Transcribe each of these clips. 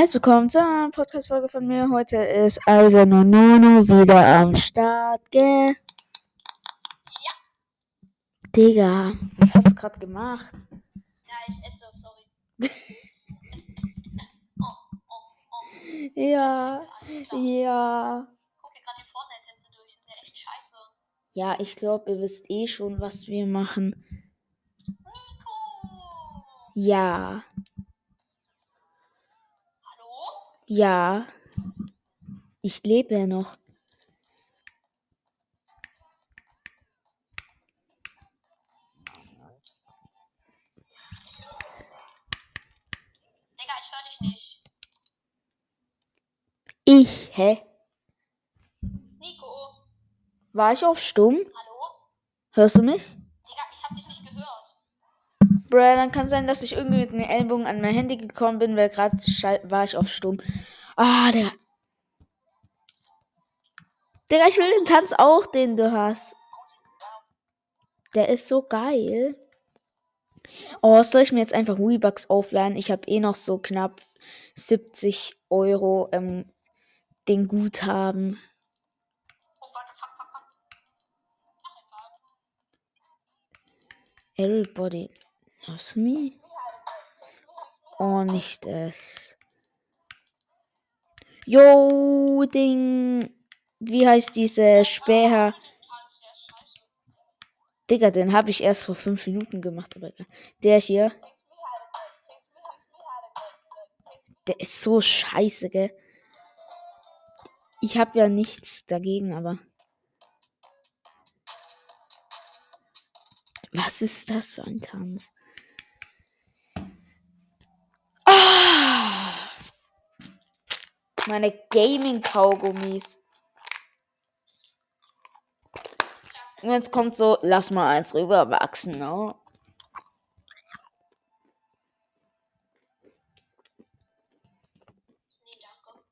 Herzlich willkommen zu einer Podcast-Folge von mir. Heute ist also Nono wieder am Start, gell? Ja. Digga, was hast du gerade gemacht? Ja, ich esse, sorry. oh, oh, oh. Ja, ja. Ich gucke gerade die Fortnite-Tänze durch. Ist ja echt scheiße. Ja, ich glaube, ihr wisst eh schon, was wir machen. Nico! Ja, Hallo? Ja. Ich lebe ja noch. Digga, ich höre dich nicht. Ich, hä? Nico! War ich auf stumm? Hallo? Hörst du mich? Bruh, dann kann sein, dass ich irgendwie mit den Ellbogen an mein Handy gekommen bin, weil gerade war ich auf stumm. Ah, Digga. Digga, ich will den Tanz auch, den du hast. Der ist so geil. Oh, soll ich mir jetzt einfach Weebucks aufladen? Ich habe eh noch so knapp 70 Euro ähm, den Guthaben. Everybody me. Oh, nicht es. Yo, Ding. Wie heißt diese Späher? Digga, den habe ich erst vor fünf Minuten gemacht. Aber der hier, der ist so scheiße, gell? Ich habe ja nichts dagegen, aber. Was ist das für ein Tanz? Meine Gaming-Kaugummis. Und jetzt kommt so, lass mal eins rüberwachsen, ne? Nee, danke.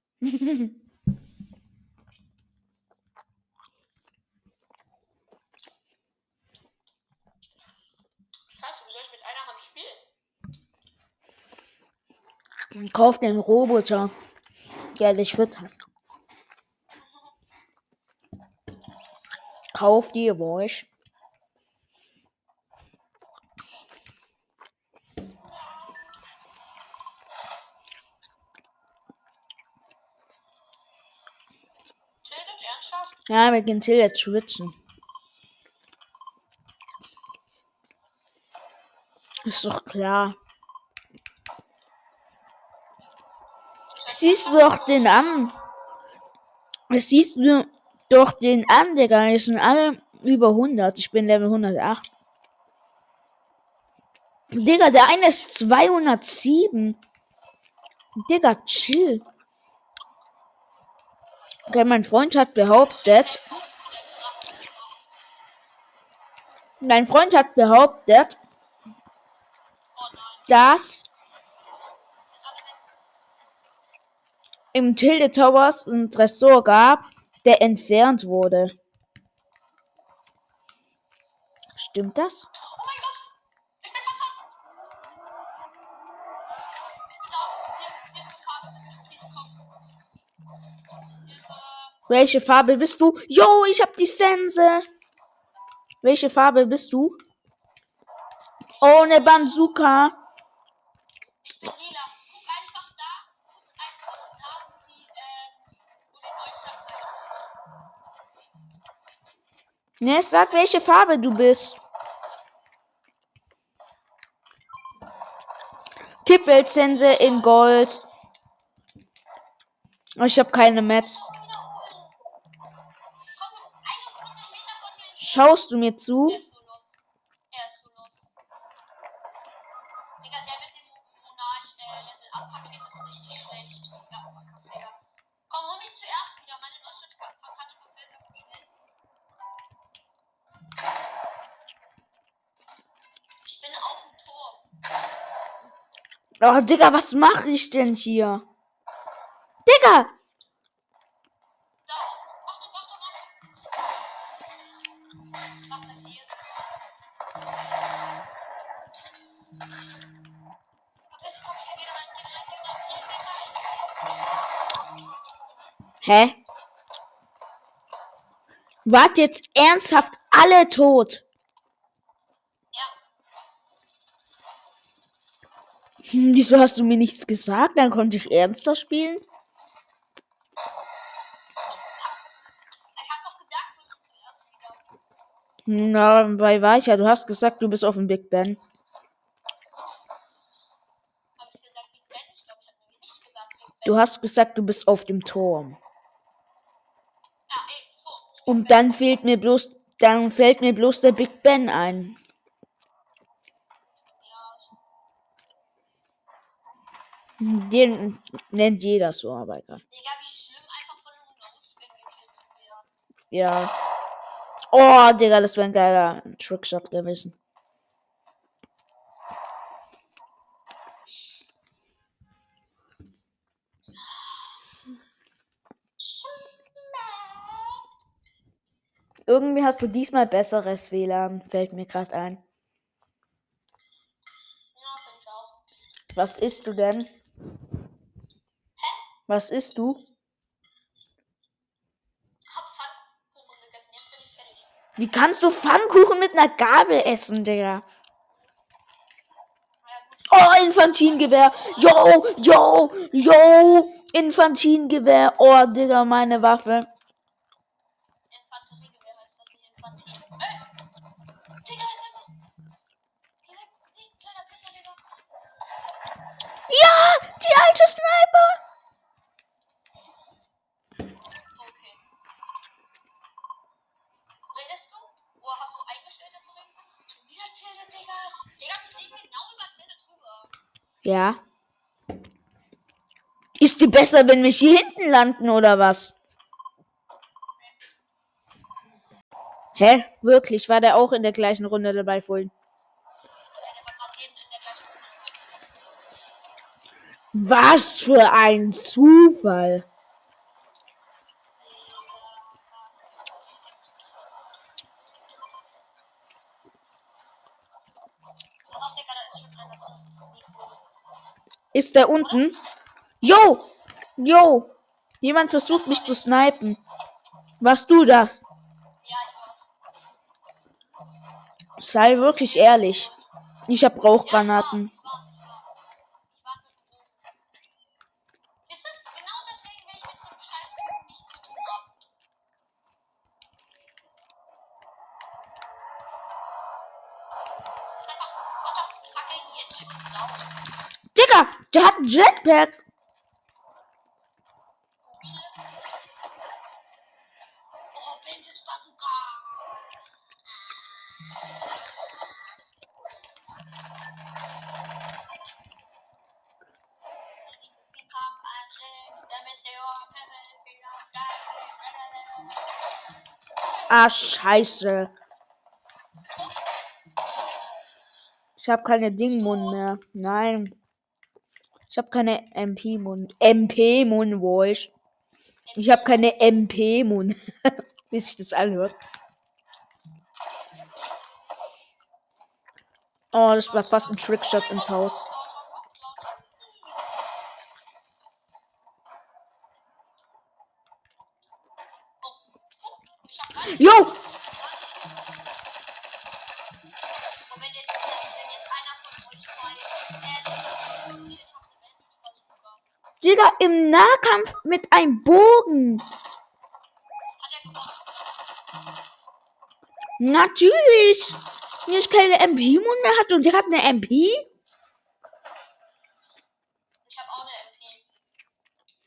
Scheiße, wie soll ich mit einer Hand spielen? Kauf den Roboter, der dich füttert. Kauf Wash. Tildet ernsthaft? Ja, wir gehen Till jetzt schwitzen. Ist doch klar. Siehst du doch den an. Das siehst du doch den an, Digga. Die sind alle über 100. Ich bin Level 108. Digga, der eine ist 207. Digga, chill. Okay, mein Freund hat behauptet. Mein Freund hat behauptet, dass im Tilde Towers ein Tresor gab, der entfernt wurde. Stimmt das? Welche Farbe bist du? Jo, ich hab die Sense. Welche Farbe bist du? Oh, ne Banzuka. Ne, sag, welche Farbe du bist. Kippelsense in Gold. Ich habe keine Mets. Komm, es ist 100 Meter von hier. Schaust du mir zu? Tor. Oh, Digga, was mache ich denn hier? Digga! Hä? Wart jetzt ernsthaft alle tot? Ja, Hm, wieso hast du mir nichts gesagt? Dann konnte ich ernster spielen. ich wieder. Na, bei Weicher, du hast gesagt, du bist auf dem Big Ben. Ich? Ich ich. Du hast gesagt, du bist auf dem Turm. Ja. Und dann fehlt mir bloß, dann fällt mir bloß der Big Ben ein. Ja, so. Den nennt jeder so, aber egal. Digga, wie schlimm einfach von einem gekillt zu werden. Ja. Oh, Digga, das wäre ein geiler Trickshot gewesen. Irgendwie hast du diesmal besseres WLAN, fällt mir gerade ein. Was isst du denn? Was isst du? Hab Pfannkuchen gegessen, jetzt bin ich fertig. Wie kannst du Pfannkuchen mit einer Gabel essen, Digga? Oh, Infantingewehr. Yo, yo, yo. Infantingewehr. Oh, Digga, meine Waffe. Ja. Ist die besser, wenn wir hier hinten landen oder was? Hä? Wirklich? War der auch in der gleichen Runde dabei vorhin? Was für ein Zufall. Ist der unten? Yo! Yo! Jemand versucht mich zu snipen. Warst du das? Sei wirklich ehrlich. Ich hab Rauchgranaten. Meteor, Ah, scheiße. Ich habe keine Dingmund mehr. Nein. Ich habe keine MP-Mund. MP-Mund, Voice. Ich habe keine MP-Mund. Wie sich das anhört. Oh, das war fast ein Trickshot ins Haus. Im Nahkampf mit einem Bogen. Hat? Natürlich. Wenn ich keine MP-Mund mehr hatte und der hat eine MP. Ich habe auch eine MP.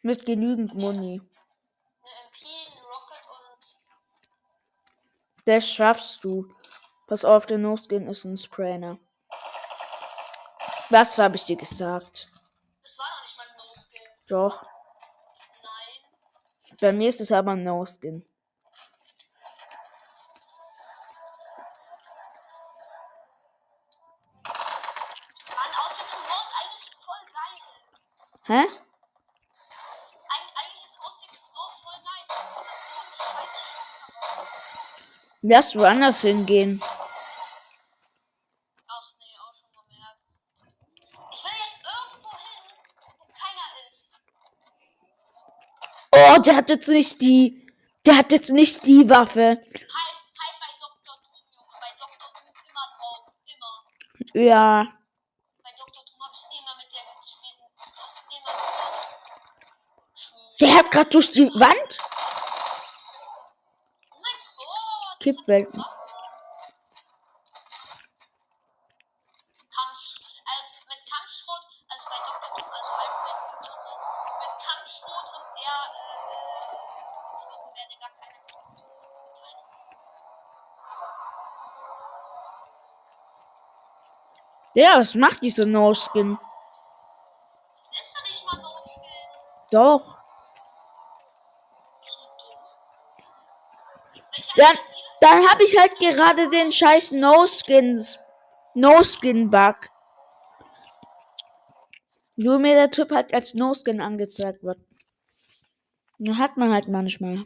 Mit genügend Muni. Eine MP, eine Rocket und. Das schaffst du. Pass auf, der No-Skin ist ein Sprainer. Was habe ich dir gesagt? Das war noch nicht mal ein No-Skin. Doch. Nein. Bei mir ist es aber ein No-Skin. Hä? Lass woanders hingehen. Oh, der hat jetzt nicht die. Der hat jetzt nicht die Waffe. Ja. Der hat gerade durch die Wand. Kipp weg. Ja, was macht diese No-Skin? Doch. Dann, dann habe ich halt gerade den scheiß No-Skins. No-Skin-Bug. Nur mir der Typ halt als No-Skin angezeigt wird. Hat man halt manchmal.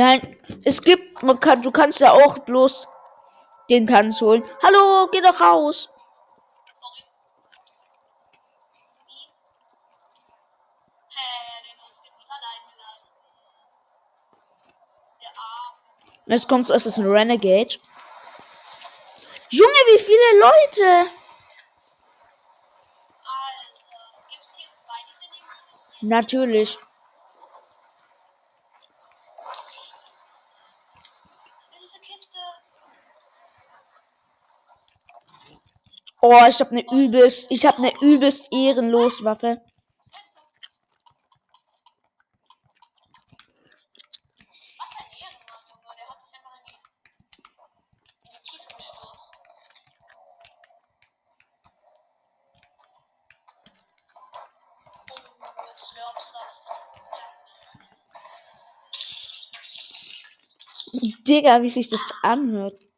Nein, es gibt, man kann, du kannst ja auch bloß den Tanz holen. Hallo, geh doch raus. Jetzt kommt es ist ein Renegade. Junge, wie viele Leute! Natürlich. Oh, ich habe eine übelst, ich habe eine übelst ehrenlos Waffe. Digga, wie sich das anhört.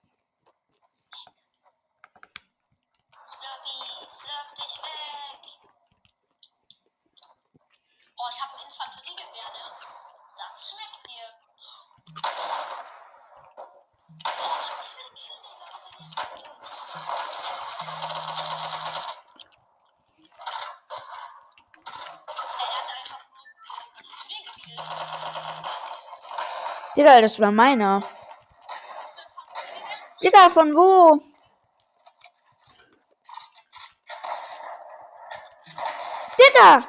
Digga, das war meiner. Digga, von wo? Digga!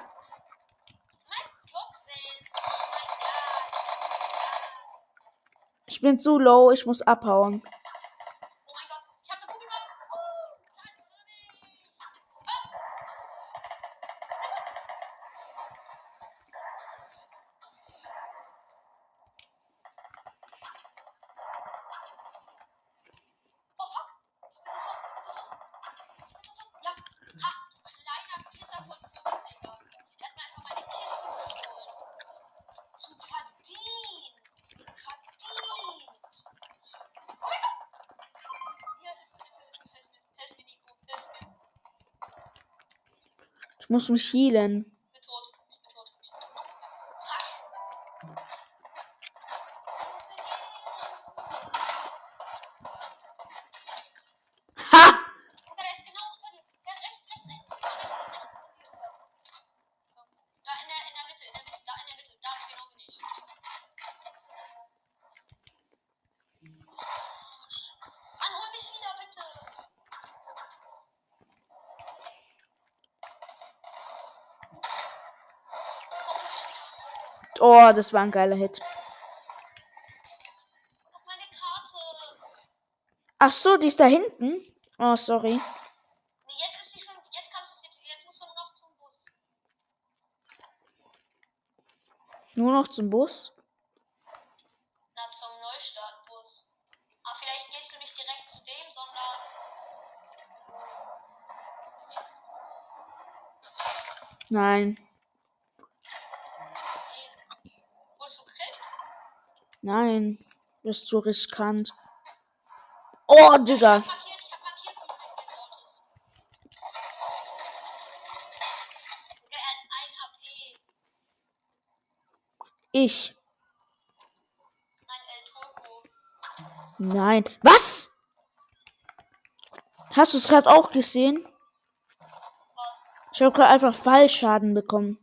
Ich bin zu low, ich muss abhauen. muss mich healen. Oh, das war ein geiler Hit. Ach so, die ist da hinten. Oh, sorry. Nur noch zum Bus? Na, zum Neustartbus. Aber vielleicht gehst du nicht direkt zu dem, sondern. Nein. Nein, das ist zu riskant. Oh, Digga. Ich. Nein. Was? Hast du es gerade auch gesehen? Ich habe gerade einfach Fallschaden bekommen.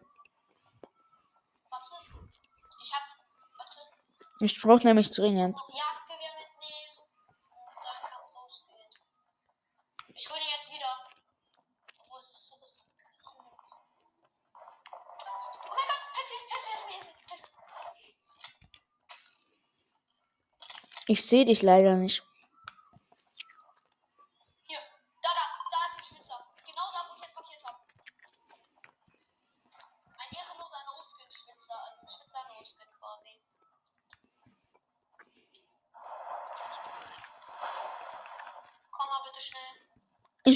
Ich brauche nämlich dringend. Ja. Ich hole jetzt wieder. Ich sehe dich leider nicht.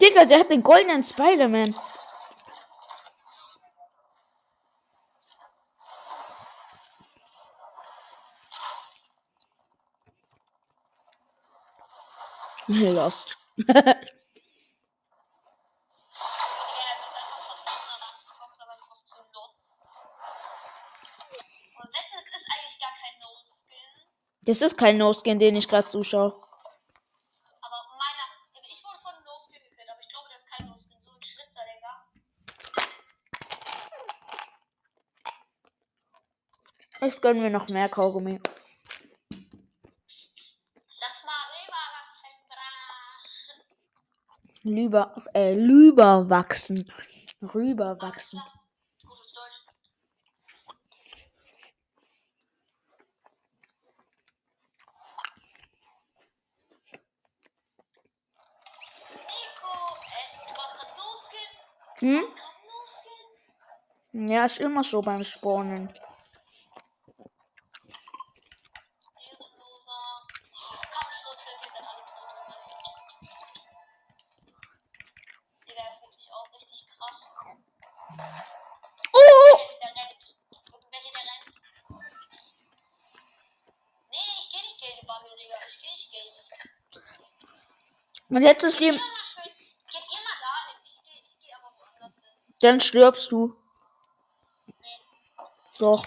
Digga, der hat den goldenen Spider-Man. Lost. das ist kein No-Skin, den ich gerade zuschaue. gönnen wir noch mehr Kaugummi. Lüber, äh, lüberwachsen. Rüberwachsen. Hm? Ja, ist immer so beim Spawnen. Mein letztes Leben. Dann stirbst du. Doch.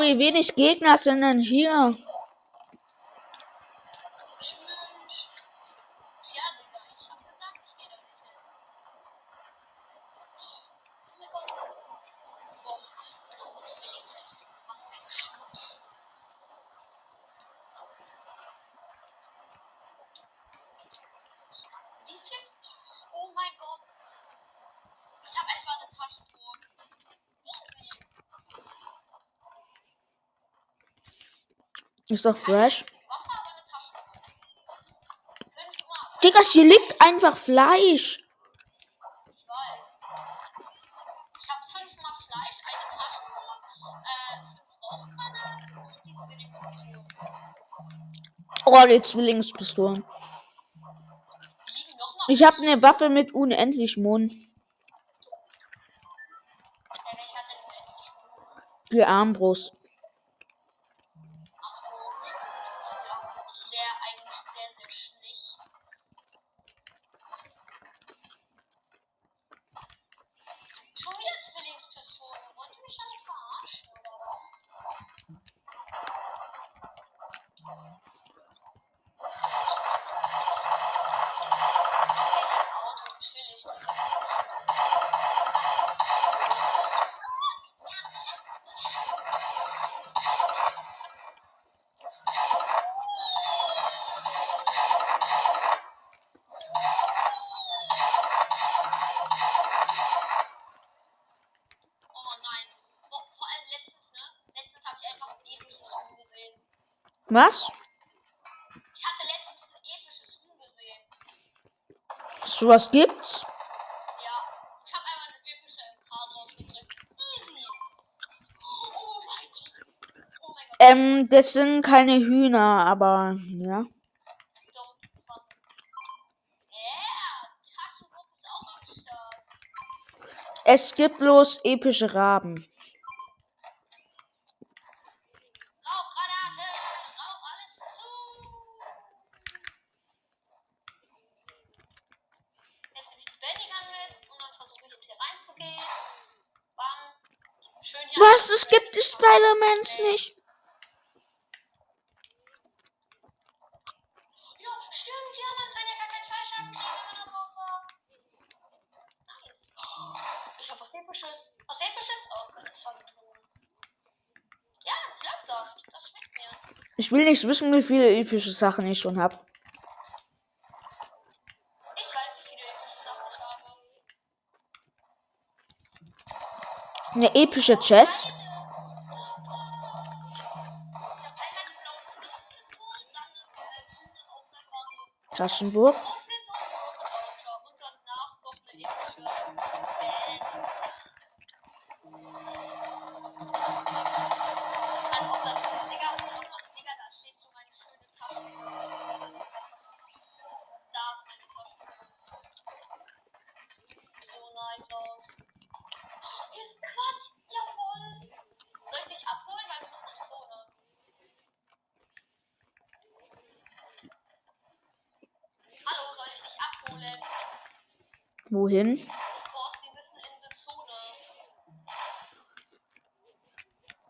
sorry, wenig Gegner sind in China. Ist doch fresh. Digga, hier liegt einfach Fleisch. Oh, die Zwillingspistolen. Ich habe eine Waffe mit unendlich Mond. Die Armbrust. Was? Ich hatte letztens ein episches Huhn gesehen. So was gibt's? Ja. Ich habe einfach eine epische MK rausgedrückt. Easy. Oh mein Gott. Oh mein Gott. Ähm, das sind keine Hühner, aber ja. Es gibt bloß epische Raben. Rauchgranate. Rauch alles zu. Jetzt nehme ich die Bendigan mit und dann versuche ich jetzt hier reinzugehen. Bam. Schön hier. Was? Es gibt die Spider-Mans nicht. Ja, stimmt, ja, Mann, wenn er gar kein Fallschaden kriegt, wenn er drauf war. Nice. Ich hab was Episches. Was Episches? Oh Gott, das war betrunken. Ja, das ist Laubsaft. Das schmeckt mir. Ich will nicht wissen, wie viele epische Sachen ich schon habe. Ich weiß, wie viele epische Sachen ich habe. Eine epische Chest. Waffe. Wohin?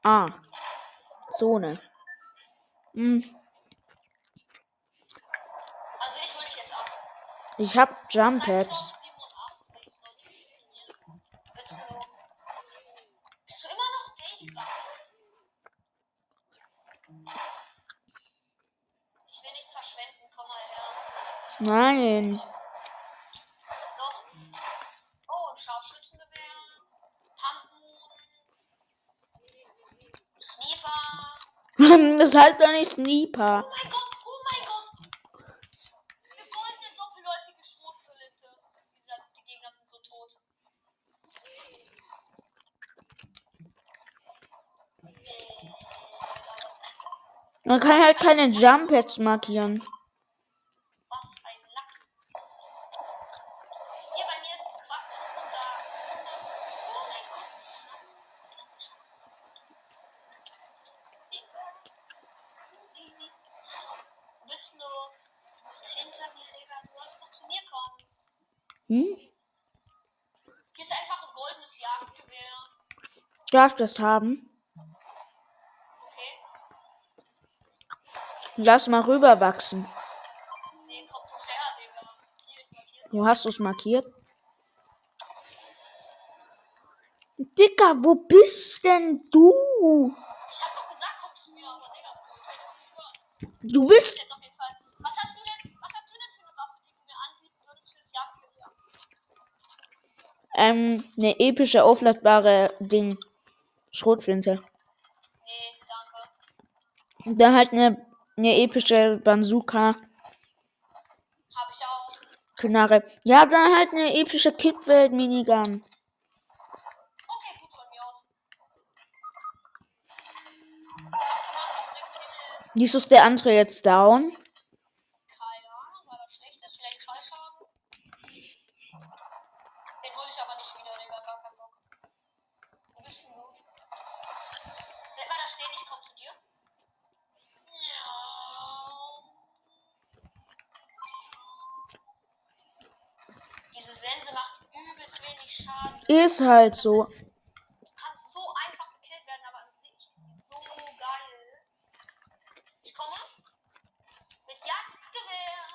Ah. Zone. Hm. Ich hab Jump Pads. 87 sollte funktionieren. Bist du. Bist du immer noch Daily Ich will nichts verschwenden, komm mal her. Nein. Doch. Oh, ein Scharfschützengewehr. Pumpen. Sniper. Das heißt doch nicht Sniper. Oh mein Gott, oh mein Gott. Wir wollen eine doppelläufige Schrotflinte. Die Gegner sind so tot. Man kann halt keine Jump Pads markieren. Was ein Lack. Hier bei mir ist ein Quatsch und da. Oh mein Gott. Du bist nur. Du bist hinter mir, Digga. Du wolltest doch zu mir kommen. Hm? Hier ist einfach ein goldenes Jagdgewehr. Darf das haben? Okay. Lass mal rüberwachsen. Nee, komm her, Digga. Hier ist markiert. Wo hast du es markiert? Dicker, wo bist denn du? Ich hab doch gesagt, komm zu mir, aber Digga, ich hab Du bist. Ähm, eine epische aufladbare Ding. Schrotflinte. Nee, danke. Da halt eine, eine epische Bazooka. Hab ich auch. Knarre. Ja, dann halt eine epische mir aus. Wieso ist der andere jetzt down? Keine Ahnung, war das schlecht ist, vielleicht zwei Schaden. Den hole ich aber nicht wieder, Digga, gar keinen Bock. Wo bist denn du? Bleib mal da stehen, ich komm zu dir. Ja. Diese Sense macht übelst wenig Schaden. Ist halt so. Du kannst so einfach gekillt werden, aber an sich ist die so geil. Ich komme mit Jagdgewehr.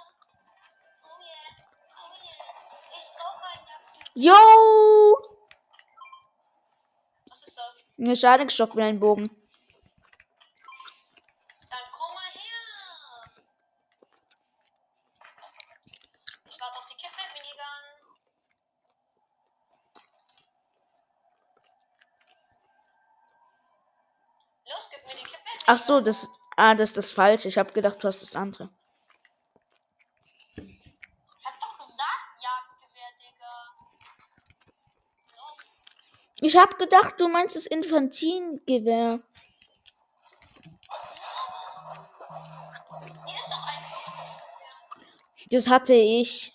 Oh yeah, oh yeah. Ich brauche ein Jagdgewehr. Yo! Was ist das? Eine Schadensstockwellenbogen. Dann komm mal her. Ich warte auf die Kippe-Minigun. Los, gib mir die Kippe. Ach so, das. Ah, das ist das falsche. Ich habe gedacht, du hast das andere. Ich hab gedacht, du meinst das Infantingewehr. Das hatte. Ich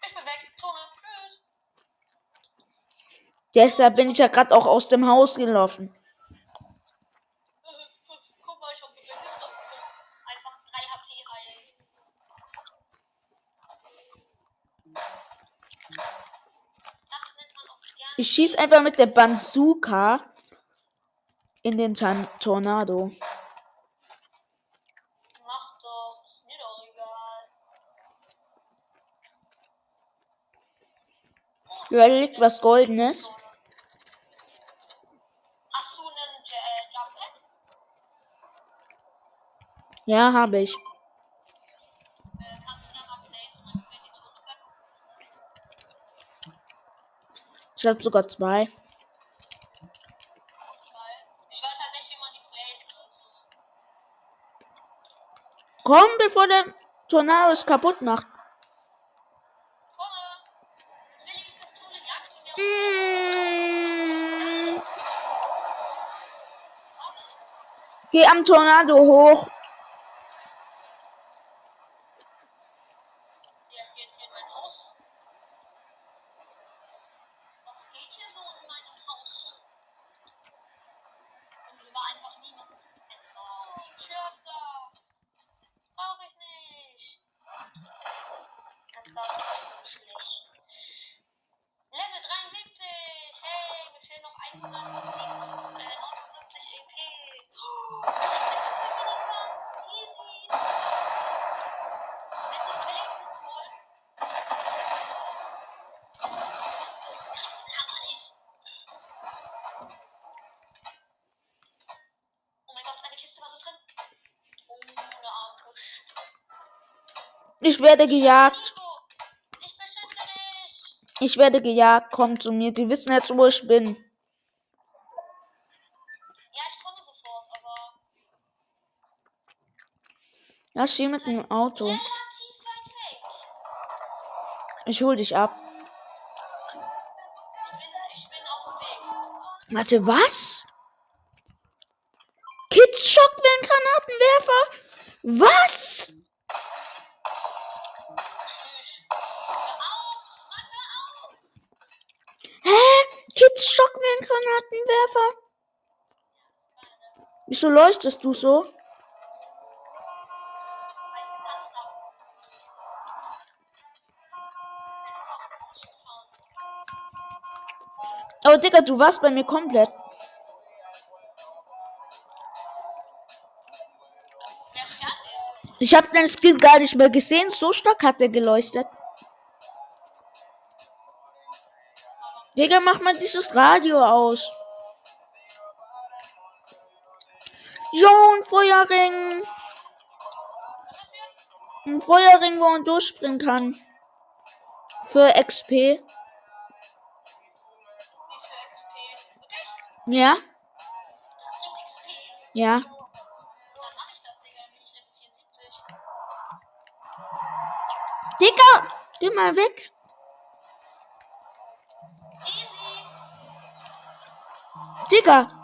bin weg. Zone. Tschüss. Deshalb bin ich ja gerade auch aus dem Haus gelaufen. Ich Behinderte. Einfach 3 HP heilen. Das nennt man auch gerne. Ich schieß einfach mit der Bazooka in den Tan Tornado. Mach doch. Ist mir doch egal. Liegt was Goldenes. Hast du einen J äh, Jump Pad? Ja, habe ich. Äh, kannst du dann mal placen, damit wir in die Zone können? Ich habe sogar zwei. Ich. Komm, bevor der Tornado es kaputt macht. Komme! Zwillingspistole, Jagdgewehr. Mm. Geh am Tornado hoch. Ich werde gejagt. Ich werde gejagt. Komm zu mir. Die wissen jetzt, wo ich bin. Ja, ich komme sofort, aber Ja, ich mit dem Auto. Ich hol dich ab. Warte, was? Wieso leuchtest du so? Oh, Digga, du warst bei mir komplett. Ich habe deinen Skill gar nicht mehr gesehen. So stark hat er geleuchtet. Digga, mach mal dieses Radio aus. Jo, ein Feuerring. Ein Feuerring, wo man durchspringen kann. Für XP. Ja. Ja. Dicker, geh mal weg. Dicker.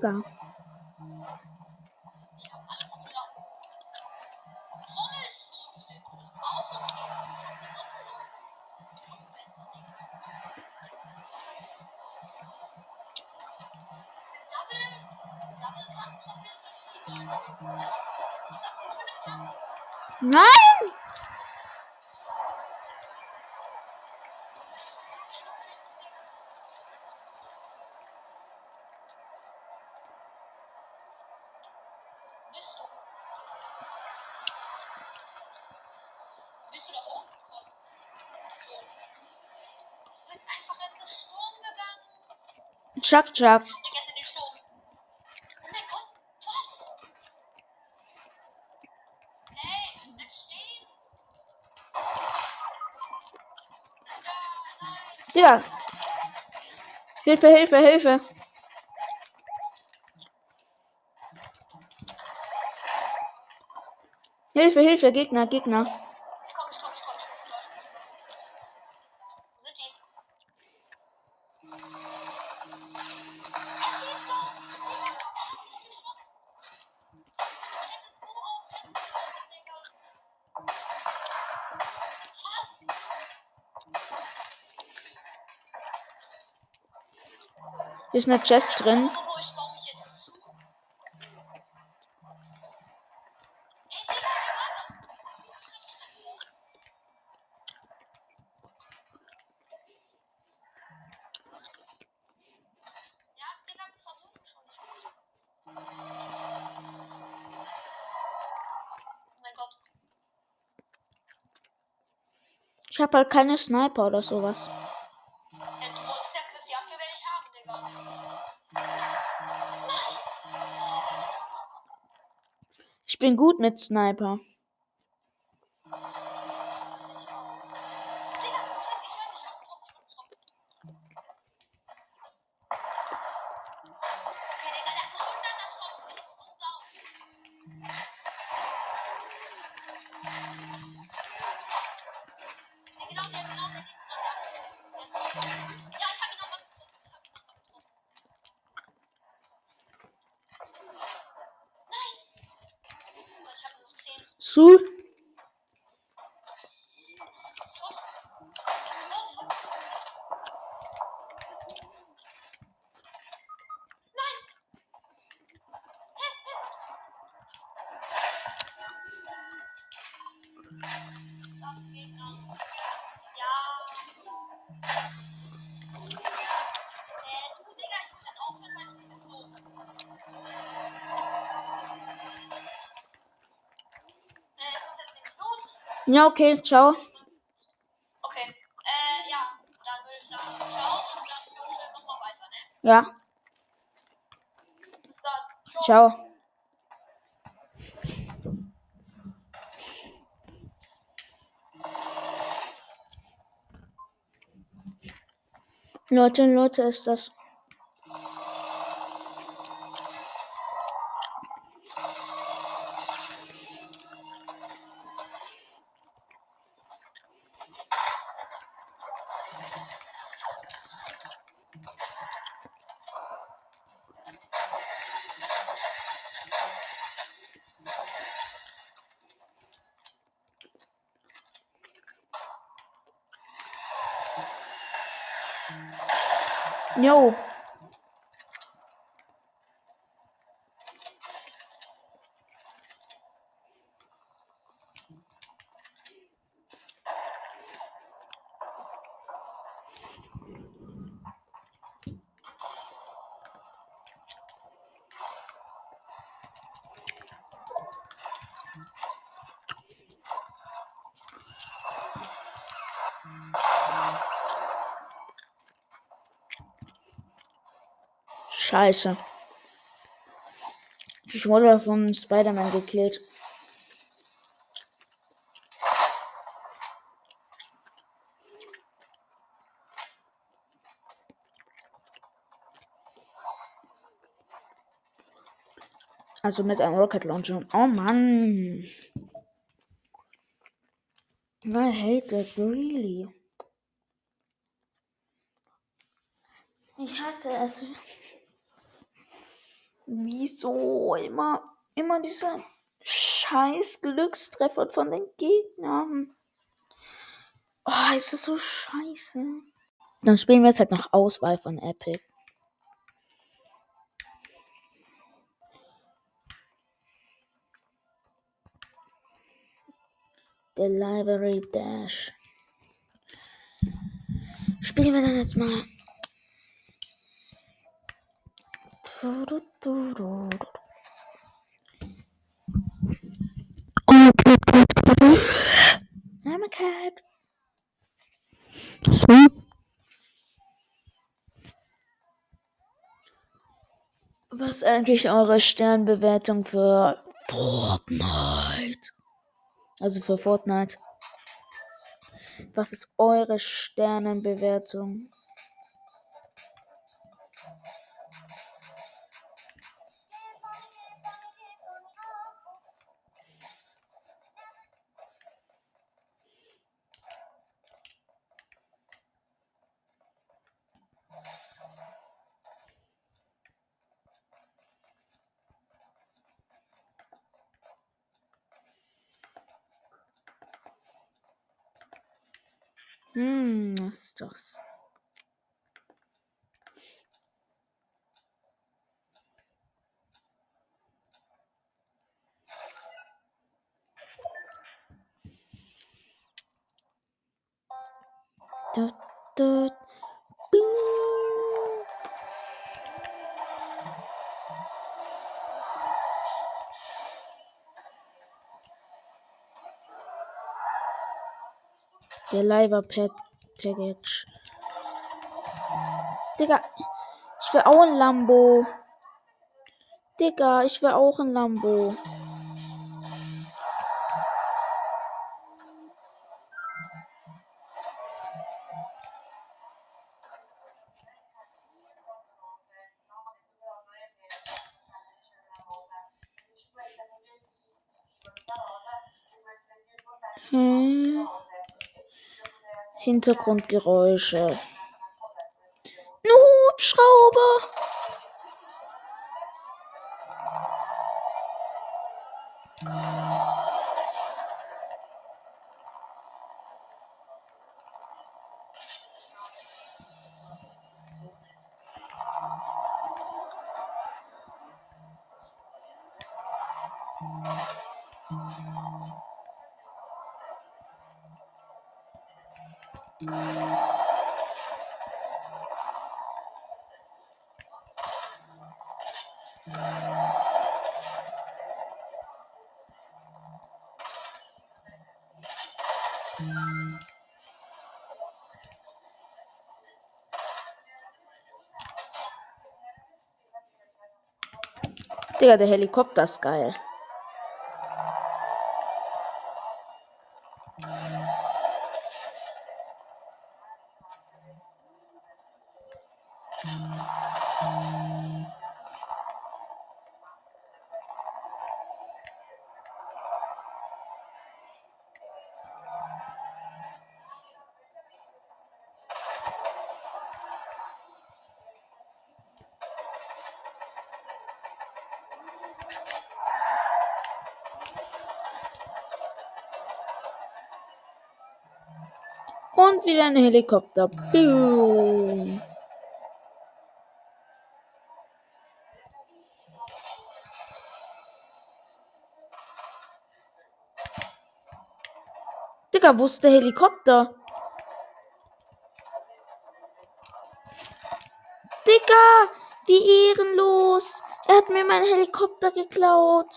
Digga. Nein! Chuck Chuck. Ja. Hilfe, Hilfe, Hilfe. Hilfe, Hilfe, Gegner, Gegner. Ist eine Chest drin. Ich habe halt keine Sniper oder sowas. bin gut mit Sniper. Ja, okay, ciao. Okay, äh, ja, dann würde ich sagen, ciao und dann machen wir nochmal weiter, ne? Ja. Bis dann. ciao. ciao. Leute, Leute, ist das Scheiße. Ich wurde vom Spider-Man gekillt. Also mit einem Rocket Launcher. Oh Mann. I hate that really. Ich hasse es. Wieso immer, immer dieser scheiß Glückstreffer von den Gegnern? Oh, ist das so scheiße. Dann spielen wir jetzt halt noch Auswahl von Epic. Delivery Dash. Spielen wir dann jetzt mal. I'm a cat. So. Was ist eigentlich eure Sternbewertung für Fortnite? Also für Fortnite. Was ist eure Sternenbewertung? Dut, dut, bing. Der Leiber Pet Package. Digga, ich will auch ein Lambo. Digga, ich will auch ein Lambo. Hintergrundgeräusche. Ein Hubschrauber. Digga, der Helikopter ist geil. Und wieder ein Helikopter. Boom. Digga, wo ist der Helikopter? Digga, wie ehrenlos. Er hat mir meinen Helikopter geklaut.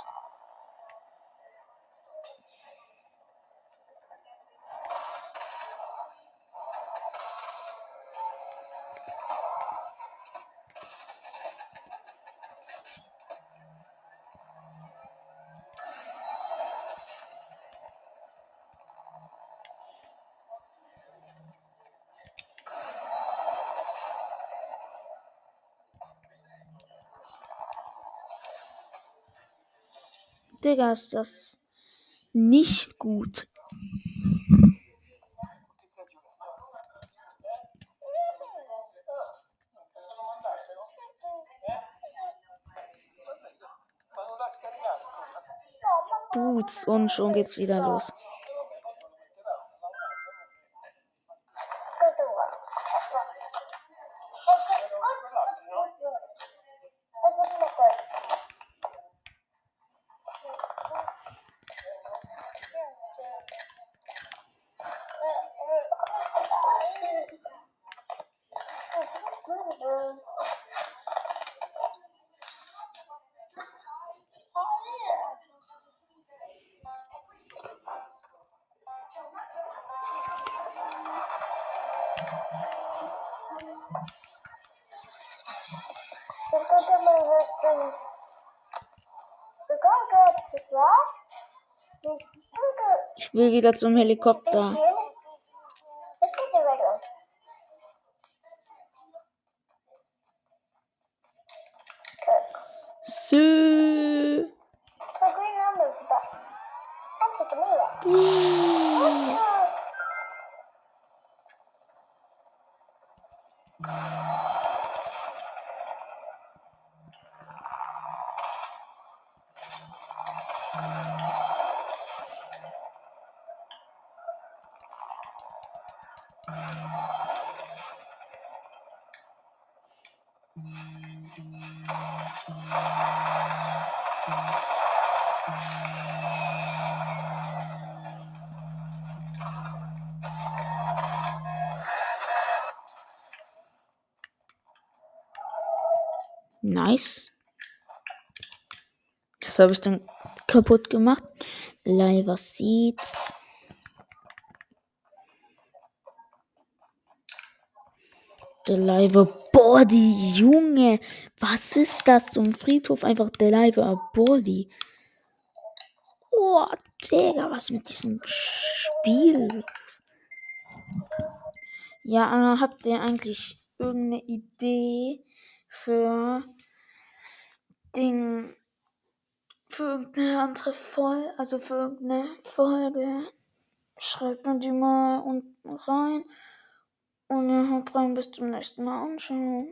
Digga, ist das nicht gut. Boots und schon geht's wieder los. Wieder zum Helikopter. Das habe ich dann kaputt gemacht. Liver Seeds. Der Liver Body, Junge. Was ist das zum Friedhof? Einfach der Liver Body. Oh, Digga, was mit diesem Spiel? Ja, äh, habt ihr eigentlich irgendeine Idee für Ding, für irgendeine andere Folge, also für irgendeine Folge? Schreibt mir die mal unten rein. Und ja, rein, bis zum nächsten Mal und ciao.